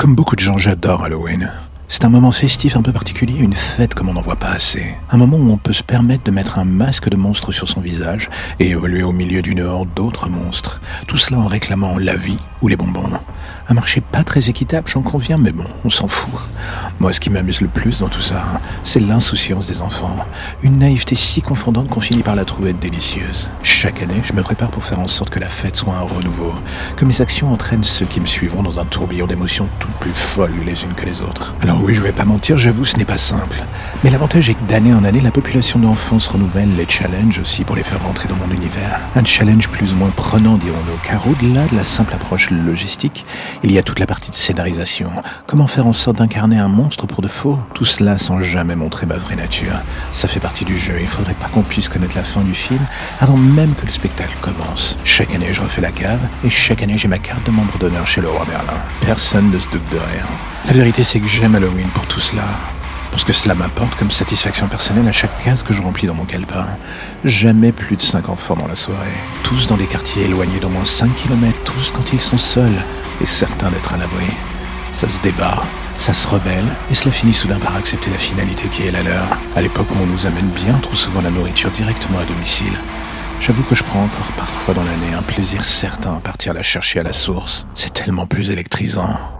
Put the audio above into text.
Comme beaucoup de gens, j'adore Halloween. C'est un moment festif un peu particulier, une fête comme on n'en voit pas assez. Un moment où on peut se permettre de mettre un masque de monstre sur son visage et évoluer au milieu d'une horde d'autres monstres. Tout cela en réclamant la vie ou les bonbons. Un marché pas très équitable, j'en conviens, mais bon, on s'en fout. Moi, ce qui m'amuse le plus dans tout ça, c'est l'insouciance des enfants. Une naïveté si confondante qu'on finit par la trouver délicieuse. Chaque année, je me prépare pour faire en sorte que la fête soit un renouveau, que mes actions entraînent ceux qui me suivront dans un tourbillon d'émotions toutes plus folles les unes que les autres. Alors oui, je vais pas mentir, j'avoue, ce n'est pas simple. Mais l'avantage est que d'année en année, la population d'enfants se renouvelle, les challenges aussi pour les faire rentrer dans mon univers. Un challenge plus ou moins prenant, dirons-nous, car au-delà de la simple approche logistique, il y a toute la partie de scénarisation. Comment faire en sorte d'incarner un monstre pour de faux? Tout cela sans jamais montrer ma vraie nature. Ça fait partie du jeu. Il faudrait pas qu'on puisse connaître la fin du film avant même que le spectacle commence. Chaque année, je refais la cave et chaque année, j'ai ma carte de membre d'honneur chez le roi Merlin. Personne ne se doute de rien. La vérité, c'est que j'aime Halloween pour tout cela pour ce que cela m'apporte comme satisfaction personnelle à chaque case que je remplis dans mon calepin. Jamais plus de 5 enfants dans la soirée. Tous dans des quartiers éloignés d'au moins 5 km, tous quand ils sont seuls, et certains d'être à l'abri. Ça se débat, ça se rebelle, et cela finit soudain par accepter la finalité qui est la leur. À l'époque où on nous amène bien trop souvent la nourriture directement à domicile. J'avoue que je prends encore parfois dans l'année un plaisir certain à partir la chercher à la source. C'est tellement plus électrisant.